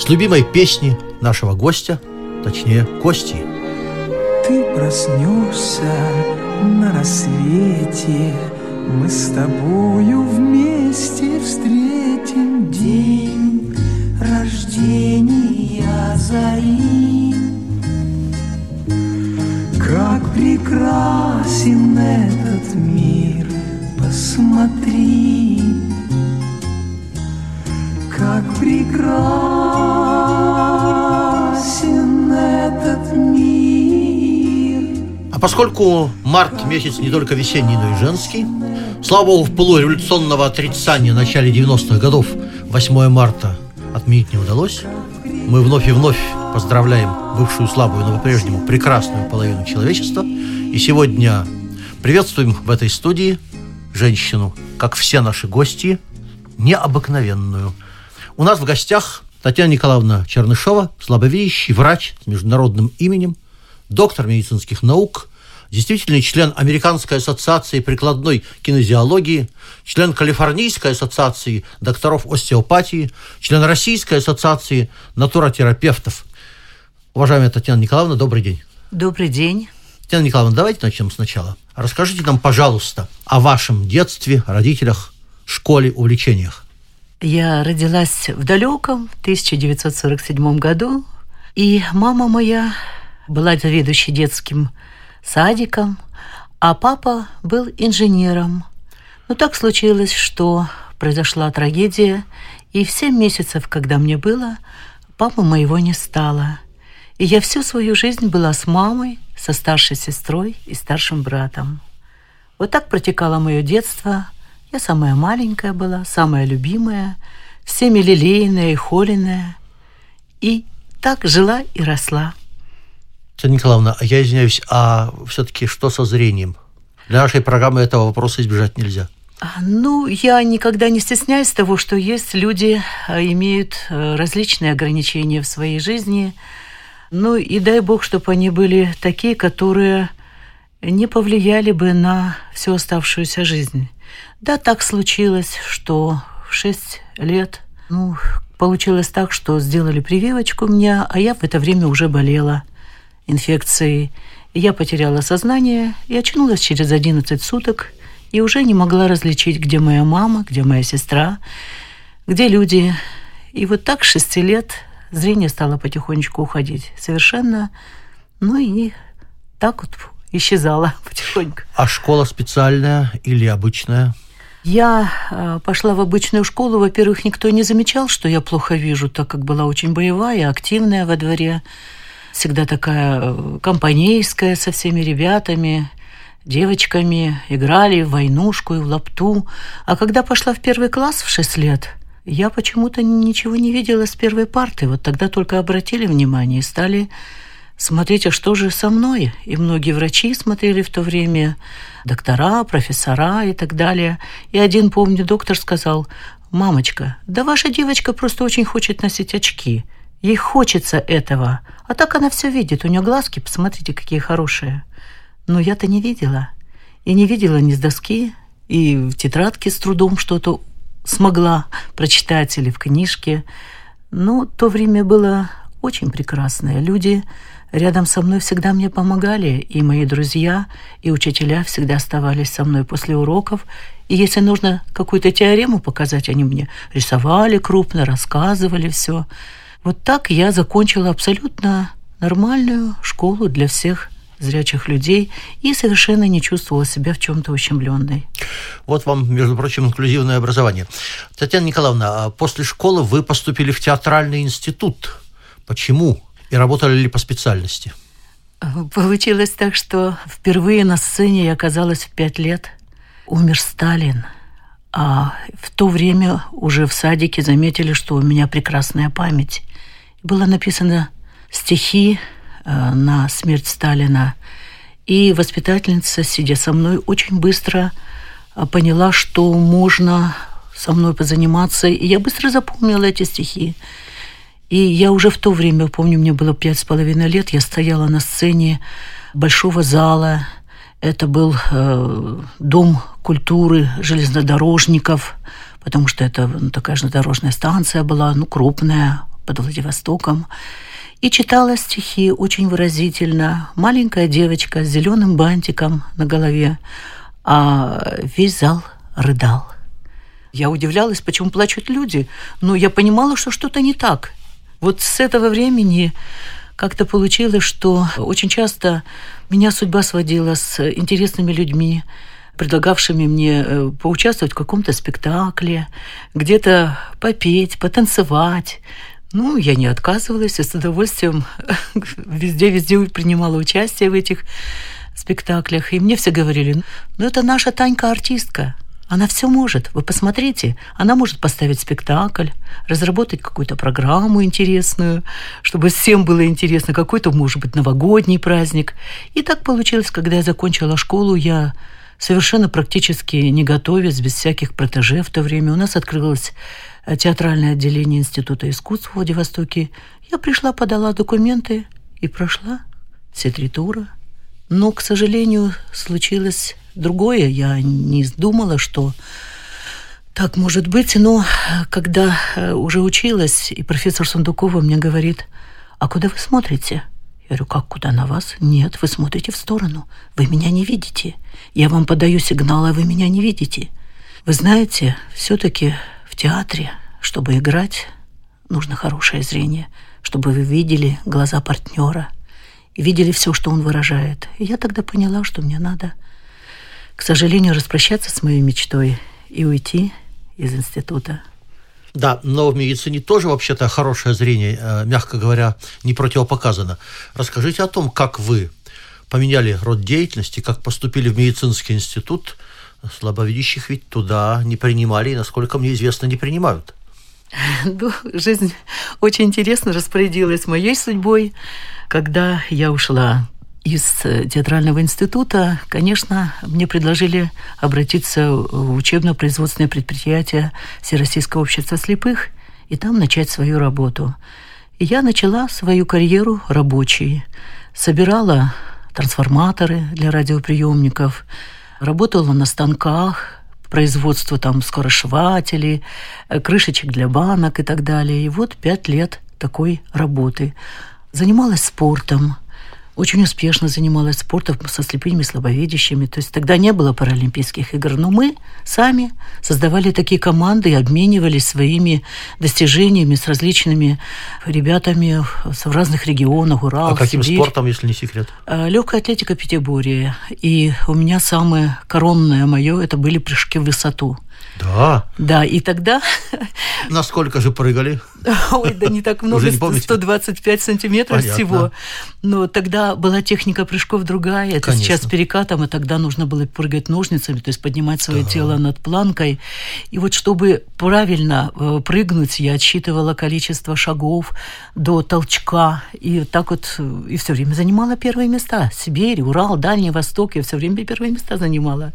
с любимой песни нашего гостя, точнее, Кости. Ты проснешься на рассвете, мы с тобою вместе встретим день рождения зари. Как прекрасен этот мир, посмотри, как прекрасен поскольку март месяц не только весенний, но и женский, слава богу, в пылу революционного отрицания в начале 90-х годов 8 марта отменить не удалось, мы вновь и вновь поздравляем бывшую слабую, но по-прежнему прекрасную половину человечества. И сегодня приветствуем в этой студии женщину, как все наши гости, необыкновенную. У нас в гостях Татьяна Николаевна Чернышова, слабовидящий врач с международным именем, доктор медицинских наук, действительный член Американской ассоциации прикладной кинезиологии, член Калифорнийской ассоциации докторов остеопатии, член Российской ассоциации натуротерапевтов. Уважаемая Татьяна Николаевна, добрый день. Добрый день. Татьяна Николаевна, давайте начнем сначала. Расскажите нам, пожалуйста, о вашем детстве, родителях, школе, увлечениях. Я родилась в далеком 1947 году, и мама моя была заведующей детским садиком, а папа был инженером. Но так случилось, что произошла трагедия, и в семь месяцев, когда мне было, папы моего не стало. И я всю свою жизнь была с мамой, со старшей сестрой и старшим братом. Вот так протекало мое детство. Я самая маленькая была, самая любимая, всеми лелеянная и холеная. И так жила и росла. Татьяна Николаевна, я извиняюсь, а все-таки что со зрением? Для нашей программы этого вопроса избежать нельзя. А, Ну, я никогда не стесняюсь того, что есть люди, а, имеют э, различные ограничения в своей жизни. Ну, и дай бог, чтобы они были такие, которые не повлияли бы на всю оставшуюся жизнь. Да, так случилось, что в 6 лет, ну, получилось так, что сделали прививочку мне, а я в это время уже болела инфекцией. И я потеряла сознание и очнулась через 11 суток и уже не могла различить, где моя мама, где моя сестра, где люди. И вот так с 6 лет зрение стало потихонечку уходить совершенно. Ну и так вот исчезала потихоньку. А школа специальная или обычная? Я э, пошла в обычную школу. Во-первых, никто не замечал, что я плохо вижу, так как была очень боевая, активная во дворе. Всегда такая э, компанейская со всеми ребятами, девочками. Играли в войнушку и в лапту. А когда пошла в первый класс в 6 лет, я почему-то ничего не видела с первой парты. Вот тогда только обратили внимание и стали смотреть, а что же со мной. И многие врачи смотрели в то время, доктора, профессора и так далее. И один, помню, доктор сказал, «Мамочка, да ваша девочка просто очень хочет носить очки. Ей хочется этого. А так она все видит. У нее глазки, посмотрите, какие хорошие». Но я-то не видела. И не видела ни с доски, и в тетрадке с трудом что-то смогла прочитать или в книжке. Но то время было очень прекрасное. Люди рядом со мной всегда мне помогали, и мои друзья, и учителя всегда оставались со мной после уроков. И если нужно какую-то теорему показать, они мне рисовали крупно, рассказывали все. Вот так я закончила абсолютно нормальную школу для всех зрячих людей и совершенно не чувствовала себя в чем-то ущемленной. Вот вам, между прочим, инклюзивное образование. Татьяна Николаевна, а после школы вы поступили в театральный институт. Почему? И работали ли по специальности? Получилось так, что впервые на сцене я оказалась в пять лет. Умер Сталин. А в то время уже в садике заметили, что у меня прекрасная память. Было написано стихи э, на смерть Сталина. И воспитательница, сидя со мной, очень быстро э, поняла, что можно со мной позаниматься. И я быстро запомнила эти стихи. И я уже в то время, помню, мне было пять с половиной лет, я стояла на сцене большого зала. Это был э, дом культуры железнодорожников, потому что это ну, такая железнодорожная станция была, ну, крупная, под Владивостоком. И читала стихи очень выразительно. Маленькая девочка с зеленым бантиком на голове, а весь зал рыдал. Я удивлялась, почему плачут люди, но я понимала, что что-то не так. Вот с этого времени как-то получилось, что очень часто меня судьба сводила с интересными людьми, предлагавшими мне э, поучаствовать в каком-то спектакле, где-то попеть, потанцевать. Ну, я не отказывалась, и с удовольствием везде-везде принимала участие в этих спектаклях. И мне все говорили, ну, это наша Танька артистка, она все может. Вы посмотрите, она может поставить спектакль, разработать какую-то программу интересную, чтобы всем было интересно, какой-то, может быть, новогодний праздник. И так получилось, когда я закончила школу, я совершенно практически не готовясь, без всяких протеже в то время. У нас открылось э, театральное отделение Института искусств в Владивостоке. Я пришла, подала документы и прошла все три тура. Но, к сожалению, случилось другое. Я не думала, что так может быть. Но когда э, уже училась, и профессор Сундукова мне говорит, а куда вы смотрите? Я говорю, как куда на вас? Нет, вы смотрите в сторону. Вы меня не видите. Я вам подаю сигнал, а вы меня не видите. Вы знаете, все-таки театре, чтобы играть, нужно хорошее зрение, чтобы вы видели глаза партнера и видели все, что он выражает. И я тогда поняла, что мне надо к сожалению, распрощаться с моей мечтой и уйти из института. Да, но в медицине тоже вообще-то хорошее зрение, э, мягко говоря, не противопоказано. Расскажите о том, как вы поменяли род деятельности, как поступили в медицинский институт. Слабовидящих ведь туда не принимали, и, насколько мне известно, не принимают. Ну, жизнь очень интересно распорядилась моей судьбой, когда я ушла из э, театрального института, конечно, мне предложили обратиться в учебно-производственное предприятие Всероссийского общества слепых и там начать свою работу. И я начала свою карьеру рабочей. Собирала трансформаторы для радиоприемников, работала на станках, производство там скоросшивателей, э, крышечек для банок и так далее. И вот пять лет такой работы. Занималась спортом – очень успешно занималась спортом со слепыми и слабовидящими. То есть тогда не было паралимпийских игр, но мы сами создавали такие команды и обменивались своими достижениями с различными ребятами в разных регионах, Урал, А каким Сибирь. спортом, если не секрет? А, Легкая атлетика Пятиборья. И у меня самое коронное мое, это были прыжки в высоту. Да. Да, и тогда... Насколько же прыгали? Ой, да не так много, Уже не помните? 125 сантиметров Понятно. всего. Но тогда была техника прыжков другая. Это Конечно. сейчас перекатом, и тогда нужно было прыгать ножницами, то есть поднимать свое тело над планкой. И вот чтобы правильно э, прыгнуть, я отсчитывала количество шагов до толчка. И так вот, э, и все время занимала первые места. Сибирь, Урал, Дальний Восток, я все время первые места занимала.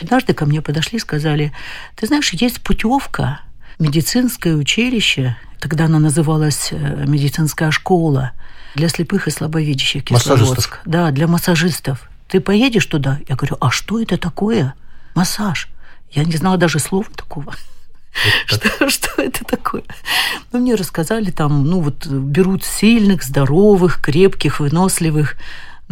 Однажды ко мне подошли и сказали, ты знаешь, есть путевка, медицинское училище, тогда она называлась э, медицинская школа для слепых и слабовидящих Массажистов. Кисловодск. Да, для массажистов. Ты поедешь туда? Я говорю, а что это такое? Массаж. Я не знала даже слова такого. Что, что это такое? Ну, мне рассказали там, ну, вот берут сильных, здоровых, крепких, выносливых.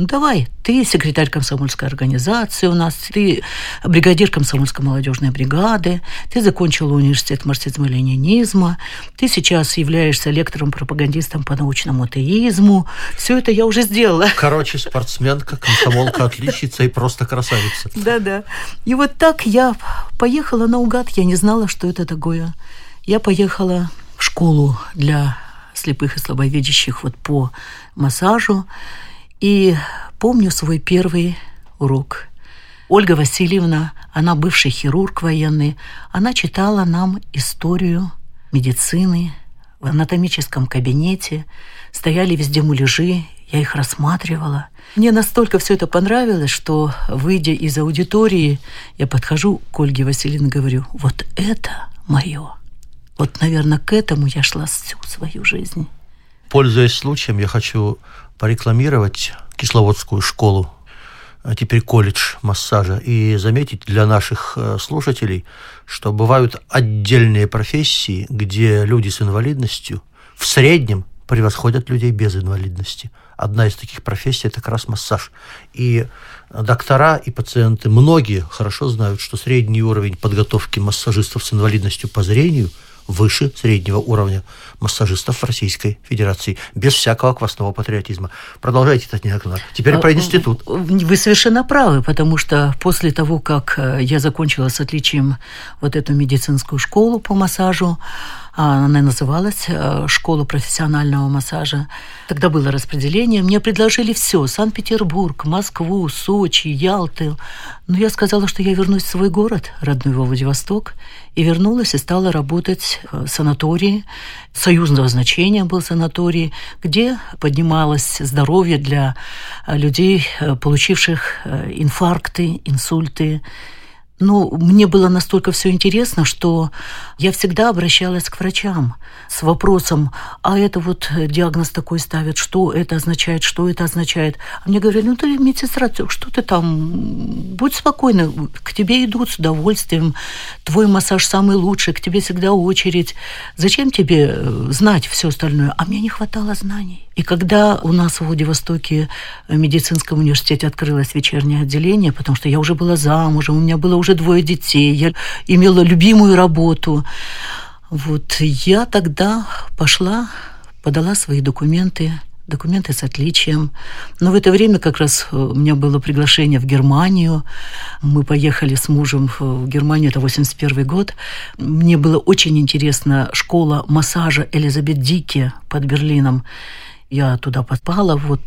Ну, давай, ты секретарь комсомольской организации у нас, ты бригадир комсомольской молодежной бригады, ты закончила университет марксизма-ленинизма, ты сейчас являешься лектором-пропагандистом по научному атеизму. Все это я уже сделала. Короче, спортсменка, комсомолка, отличница и просто красавица. Да-да. И вот так я поехала наугад, я не знала, что это такое. Я поехала в школу для слепых и слабовидящих вот по массажу. И помню свой первый урок. Ольга Васильевна, она бывший хирург военный, она читала нам историю медицины в анатомическом кабинете, стояли везде муляжи, я их рассматривала. Мне настолько все это понравилось, что, выйдя из аудитории, я подхожу к Ольге Васильевне и говорю, вот это мое. Вот, наверное, к этому я шла всю свою жизнь. Пользуясь случаем, я хочу порекламировать Кисловодскую школу, а теперь колледж массажа, и заметить для наших э, слушателей, что бывают отдельные профессии, где люди с инвалидностью в среднем превосходят людей без инвалидности. Одна из таких профессий – это как раз массаж. И доктора и пациенты, многие хорошо знают, что средний уровень подготовки массажистов с инвалидностью по зрению – выше среднего уровня массажистов Российской Федерации, без всякого квасного патриотизма. Продолжайте, Татьяна Николаевна. Теперь про а, институт. Вы совершенно правы, потому что после того, как э, я закончила с отличием вот эту медицинскую школу по массажу, а, она называлась э, «Школа профессионального массажа». Тогда было распределение. Мне предложили все – Санкт-Петербург, Москву, Сочи, Ялты. Но я сказала, что я вернусь в свой город, родной Владивосток, и вернулась и стала работать в санатории. Союзного значения был санаторий, где поднималось здоровье для людей, э, получивших э, инфаркты, инсульты, ну, мне было настолько все интересно, что я всегда обращалась к врачам с вопросом, а это вот диагноз такой ставят, что это означает, что это означает. А мне говорили, ну ты медсестра, что ты там, будь спокойна, к тебе идут с удовольствием, твой массаж самый лучший, к тебе всегда очередь. Зачем тебе э, знать все остальное? А мне не хватало знаний. И когда у нас в Владивостоке в медицинском университете открылось вечернее отделение, потому что я уже была замужем, у меня было уже двое детей, я имела любимую работу, вот я тогда пошла, подала свои документы, документы с отличием. Но в это время как раз э, у меня было приглашение в Германию. Мы поехали с мужем в Германию, это 81 год. Мне было очень интересно школа массажа Элизабет Дике под Берлином. Я туда попала, вот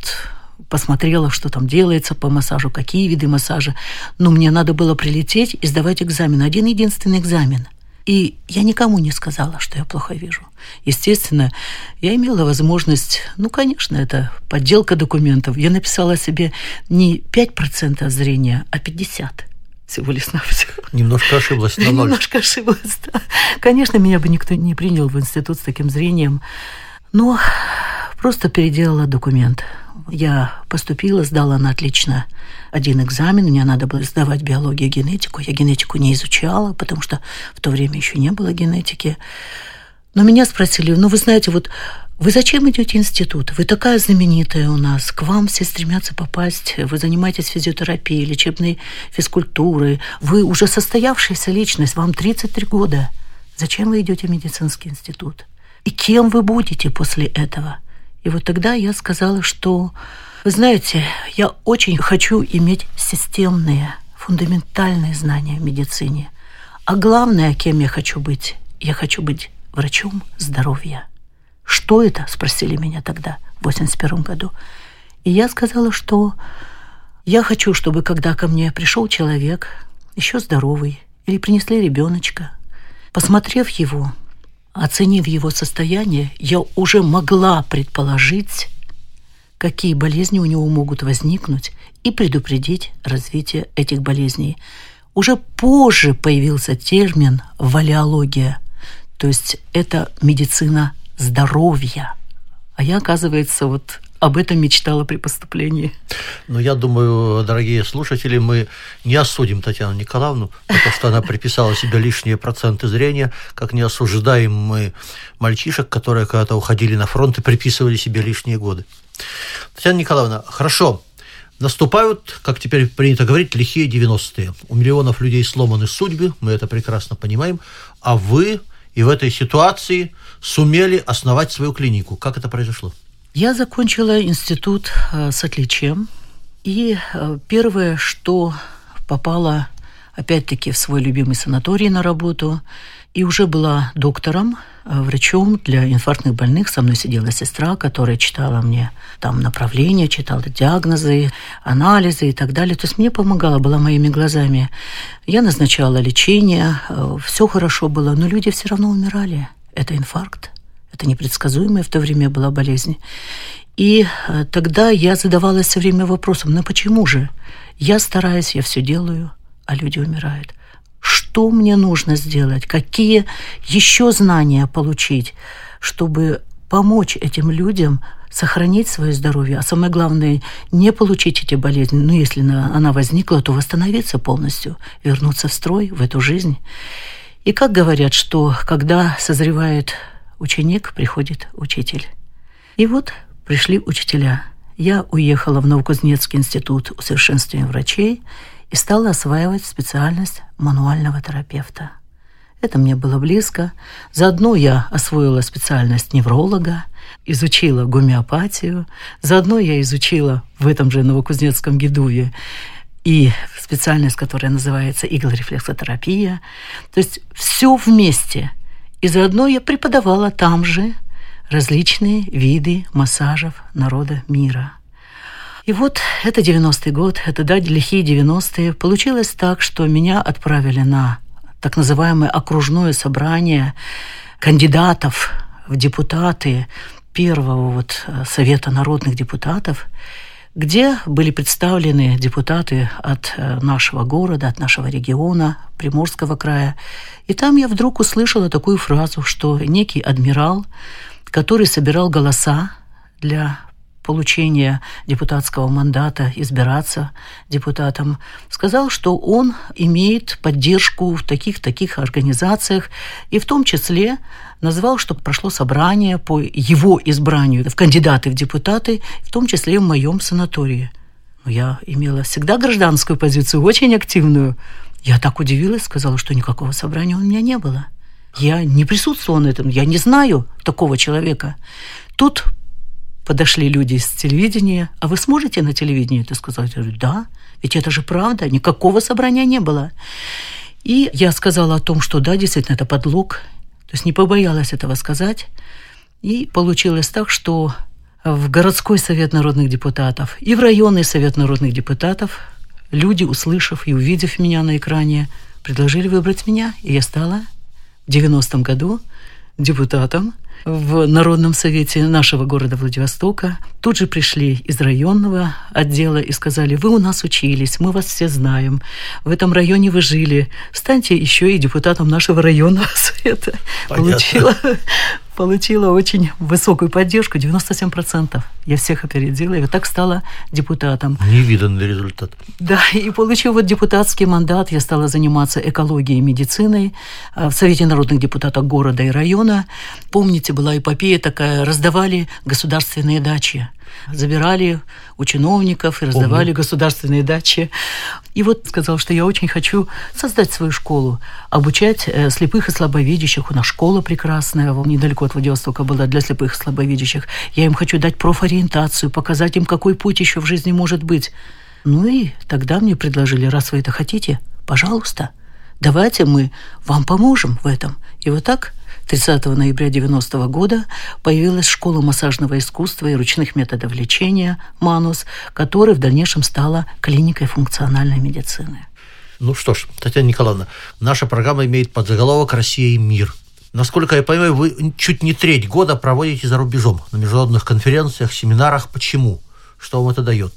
посмотрела, что там делается по массажу, какие виды массажа. Но мне надо было прилететь и сдавать экзамен. Один единственный экзамен. И я никому не сказала, что я плохо вижу. Естественно, я имела возможность, ну, конечно, это подделка документов. Я написала себе не 5% зрения, а 50% всего лишь на все. Немножко ошиблась на ноль. Немножко ошиблась, да. Конечно, меня бы никто не принял в институт с таким зрением. Но Просто переделала документ. Я поступила, сдала на отлично один экзамен. Мне надо было сдавать биологию и генетику. Я генетику не изучала, потому что в то время еще не было генетики. Но меня спросили, ну вы знаете, вот вы зачем идете в институт? Вы такая знаменитая у нас. К вам все стремятся попасть. Вы занимаетесь физиотерапией, лечебной физкультурой. Вы уже состоявшаяся личность. Вам 33 года. Зачем вы идете в медицинский институт? И кем вы будете после этого? И вот тогда я сказала, что, вы знаете, я очень хочу иметь системные, фундаментальные знания в медицине. А главное, кем я хочу быть, я хочу быть врачом здоровья. Что это? Спросили меня тогда, в 81 году. И я сказала, что я хочу, чтобы когда ко мне пришел человек, еще здоровый, или принесли ребеночка, посмотрев его, Оценив его состояние, я уже могла предположить, какие болезни у него могут возникнуть и предупредить развитие этих болезней. Уже позже появился термин «валиология», то есть это медицина здоровья. А я, оказывается, вот об этом мечтала при поступлении. Ну, я думаю, дорогие слушатели, мы не осудим Татьяну Николаевну, потому что она приписала себе лишние проценты зрения, как не осуждаем мы мальчишек, которые когда-то уходили на фронт и приписывали себе лишние годы. Татьяна Николаевна, хорошо, Наступают, как теперь принято говорить, лихие 90-е. У миллионов людей сломаны судьбы, мы это прекрасно понимаем, а вы и в этой ситуации сумели основать свою клинику. Как это произошло? Я закончила институт э, с отличием. И э, первое, что попала опять-таки в свой любимый санаторий на работу, и уже была доктором, э, врачом для инфарктных больных. Со мной сидела сестра, которая читала мне там направления, читала диагнозы, анализы и так далее. То есть мне помогала, была моими глазами. Я назначала лечение, все хорошо было, но люди все равно умирали. Это инфаркт, Это непредсказуемая в то время была болезнь. И э, тогда я задавалась все время вопросом, ну почему же? Я стараюсь, я все делаю, а люди умирают. Что мне нужно сделать? Какие еще знания получить, чтобы помочь этим людям сохранить свое здоровье, а самое главное, не получить эти болезни. Ну, если она возникла, то восстановиться полностью, вернуться в строй, в эту жизнь. И как говорят, что когда созревает ученик, приходит учитель. И вот пришли учителя. Я уехала в Новокузнецкий институт усовершенствования врачей и стала осваивать специальность мануального терапевта. Это мне было близко. Заодно я освоила специальность невролога, изучила гомеопатию. Заодно я изучила в этом же Новокузнецком Гидуве и специальность, которая называется иглорефлексотерапия. То есть все вместе. И заодно я преподавала там же различные виды массажев народа мира. И вот это 90-й год, это да, лихие 90-е. Получилось так, что меня отправили на так называемое окружное собрание кандидатов в депутаты первого вот э, Совета народных депутатов, где были представлены депутаты от э, нашего города, от нашего региона, Приморского края. И там я вдруг услышала такую фразу, что некий адмирал, который собирал голоса для получения депутатского мандата, избираться депутатом, сказал, что он имеет поддержку в таких-таких организациях, и в том числе назвал, что прошло собрание по его избранию в кандидаты в депутаты, в том числе в моем санатории. Я имела всегда гражданскую позицию, очень активную. Я так удивилась, сказала, что никакого собрания у меня не было. Я не присутствовала на этом, я не знаю такого человека. Тут подошли люди из телевидения, а вы сможете на телевидении это сказать? Я говорю, да, ведь это же правда, никакого собрания не было. И я сказала о том, что да, действительно, это подлог, то есть не побоялась этого сказать. И получилось так, что в городской совет народных депутатов и в районный совет народных депутатов люди, услышав и увидев меня на экране, предложили выбрать меня, и я стала в 90-м году депутатом в Народном совете нашего города Владивостока. Тут же пришли из районного отдела и сказали, вы у нас учились, мы вас все знаем, в этом районе вы жили, станьте еще и депутатом нашего районного совета. Понятно. Получила получила очень высокую поддержку, 97%. Я всех опередила, и вот так стала депутатом. Невиданный результат. Да, и получив вот депутатский мандат, я стала заниматься экологией и медициной э, в Совете народных депутатов города и района. Помните, была эпопея такая, раздавали государственные дачи забирали у чиновников и раздавали Помню. государственные дачи. И вот сказал, что я очень хочу создать свою школу, обучать э, слепых и слабовидящих. У нас школа прекрасная, недалеко от Владивостока была для слепых и слабовидящих. Я им хочу дать профориентацию, показать им, какой путь еще в жизни может быть. Ну и тогда мне предложили, раз вы это хотите, пожалуйста, давайте мы вам поможем в этом. И вот так 30 ноября 90 года появилась школа массажного искусства и ручных методов лечения «Манус», которая в дальнейшем стала клиникой функциональной медицины. Ну что ж, Татьяна Николаевна, наша программа имеет подзаголовок «Россия и мир». Насколько я понимаю, вы чуть не треть года проводите за рубежом на международных конференциях, семинарах. Почему? Что вам это дает?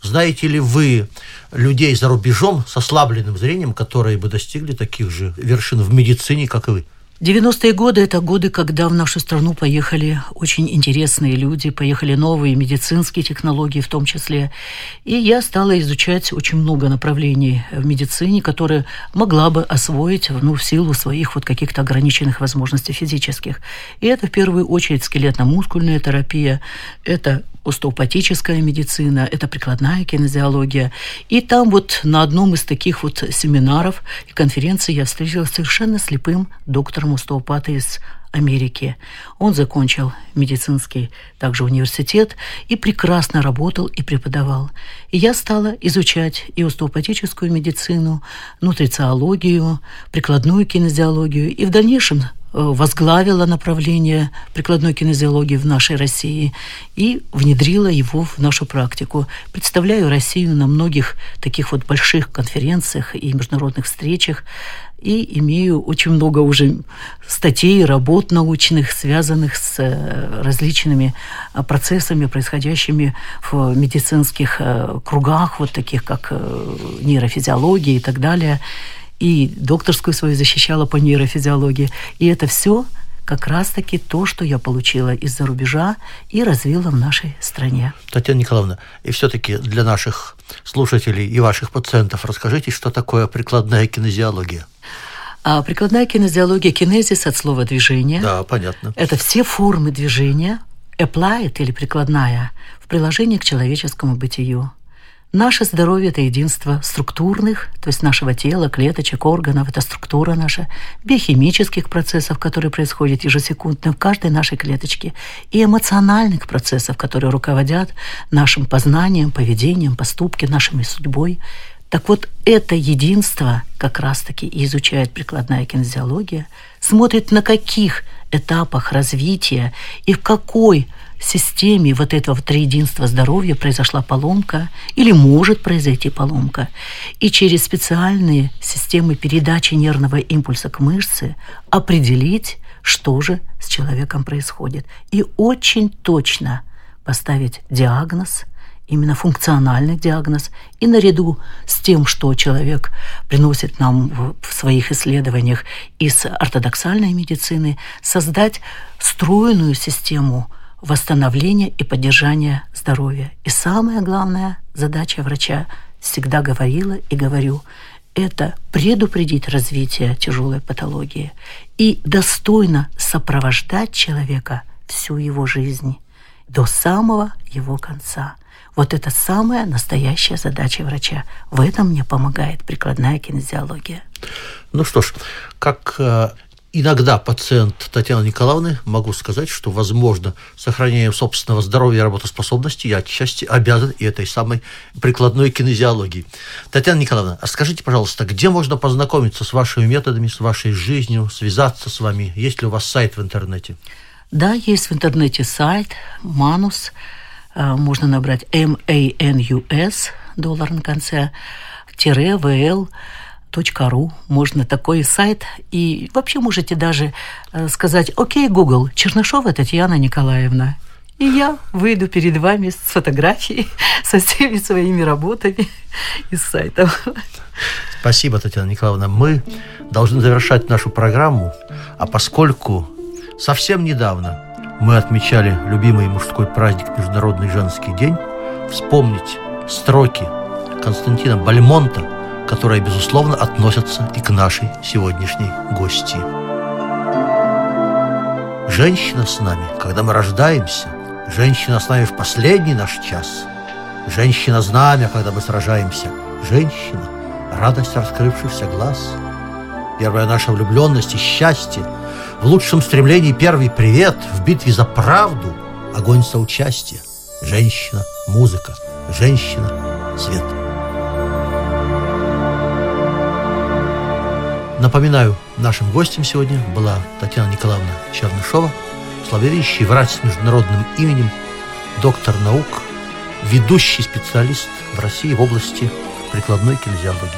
Знаете ли вы людей за рубежом с ослабленным зрением, которые бы достигли таких же вершин в медицине, как и вы? 90-е годы – это годы, когда в нашу страну поехали очень интересные люди, поехали новые медицинские технологии в том числе. И я стала изучать очень много направлений в медицине, которые могла бы освоить ну, в силу своих вот каких-то ограниченных возможностей физических. И это в первую очередь скелетно-мускульная терапия, это остеопатическая медицина, это прикладная кинезиология. И там вот на одном из таких вот семинаров и конференций я встретилась совершенно слепым доктором остеопата из Америки. Он закончил медицинский также университет и прекрасно работал и преподавал. И я стала изучать и остеопатическую медицину, нутрициологию, прикладную кинезиологию. И в дальнейшем возглавила направление прикладной кинезиологии в нашей России и внедрила его в нашу практику. Представляю Россию на многих таких вот больших конференциях и международных встречах и имею очень много уже статей, работ научных, связанных с э, различными э, процессами, происходящими в медицинских э, кругах, вот таких как нейрофизиология и так далее. И докторскую свою защищала по нейрофизиологии. И это все как раз-таки то, что я получила из-за рубежа и развила в нашей стране. Татьяна Николаевна, и все-таки для наших слушателей и ваших пациентов расскажите, что такое прикладная кинезиология? А прикладная кинезиология, кинезис от слова движение. Да, понятно. Это все формы движения, applied или прикладная, в приложении к человеческому бытию. Наше здоровье – это единство структурных, то есть нашего тела, клеточек, органов, это структура наша, биохимических процессов, которые происходят ежесекундно в каждой нашей клеточке, и эмоциональных процессов, которые руководят нашим познанием, поведением, поступки, нашей судьбой. Так вот, это единство как раз-таки изучает прикладная кинезиология, смотрит на каких этапах развития и в какой системе вот этого триединства здоровья произошла поломка или может произойти поломка. И через специальные системы передачи нервного импульса к мышце определить, что же с человеком происходит. И очень точно поставить диагноз – именно функциональный диагноз, и наряду с тем, что человек приносит нам в своих исследованиях из ортодоксальной медицины, создать стройную систему восстановления и поддержания здоровья. И самая главная задача врача всегда говорила и говорю, это предупредить развитие тяжелой патологии и достойно сопровождать человека всю его жизнь до самого его конца – вот это самая настоящая задача врача. В этом мне помогает прикладная кинезиология. Ну что ж, как э, иногда пациент Татьяны Николаевны, могу сказать, что, возможно, сохранением собственного здоровья и работоспособности я отчасти обязан и этой самой прикладной кинезиологии. Татьяна Николаевна, а скажите, пожалуйста, где можно познакомиться с вашими методами, с вашей жизнью, связаться с вами? Есть ли у вас сайт в интернете? Да, есть в интернете сайт «Манус», Э, можно набрать MANUS, доллар на конце, тире VL, .ру, можно такой сайт. И вообще можете даже э, сказать, окей, Google, Чернышова Татьяна Николаевна. И я выйду перед вами с фотографией, со всеми своими работами из сайта. Спасибо, Татьяна Николаевна. Мы должны завершать нашу программу, а поскольку совсем недавно мы отмечали любимый мужской праздник Международный женский день, вспомнить строки Константина Бальмонта, которые, безусловно, относятся и к нашей сегодняшней гости. Женщина с нами, когда мы рождаемся, женщина с нами в последний наш час, женщина знамя, когда мы сражаемся, женщина – радость раскрывшихся глаз, первая наша влюбленность и счастье – в лучшем стремлении первый привет, в битве за правду огонь соучастия. Женщина, музыка, женщина, свет. Напоминаю, нашим гостем сегодня была Татьяна Николаевна Чернышова, славящий врач с международным именем, доктор наук, ведущий специалист в России в области прикладной кинезиологии.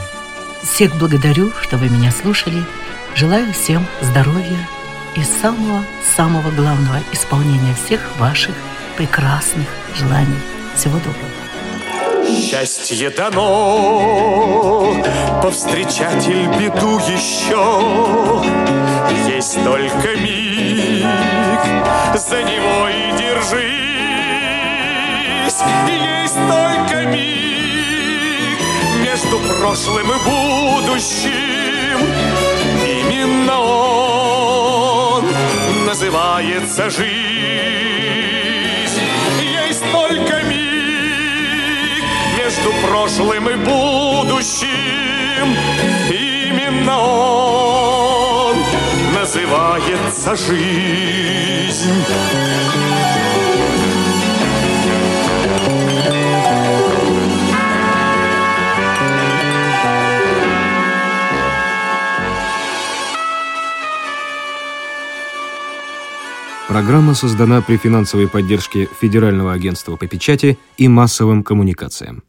Всех благодарю, что вы меня слушали. Желаю всем здоровья, и самого-самого главного исполнения всех ваших прекрасных желаний. Всего доброго. Счастье дано, повстречатель беду еще. Есть только миг, за него и держись. Есть только миг между прошлым и будущим. Именно он называется жизнь. Есть только миг между прошлым и будущим. Именно он называется жизнь. Программа создана при финансовой поддержке Федерального агентства по печати и массовым коммуникациям.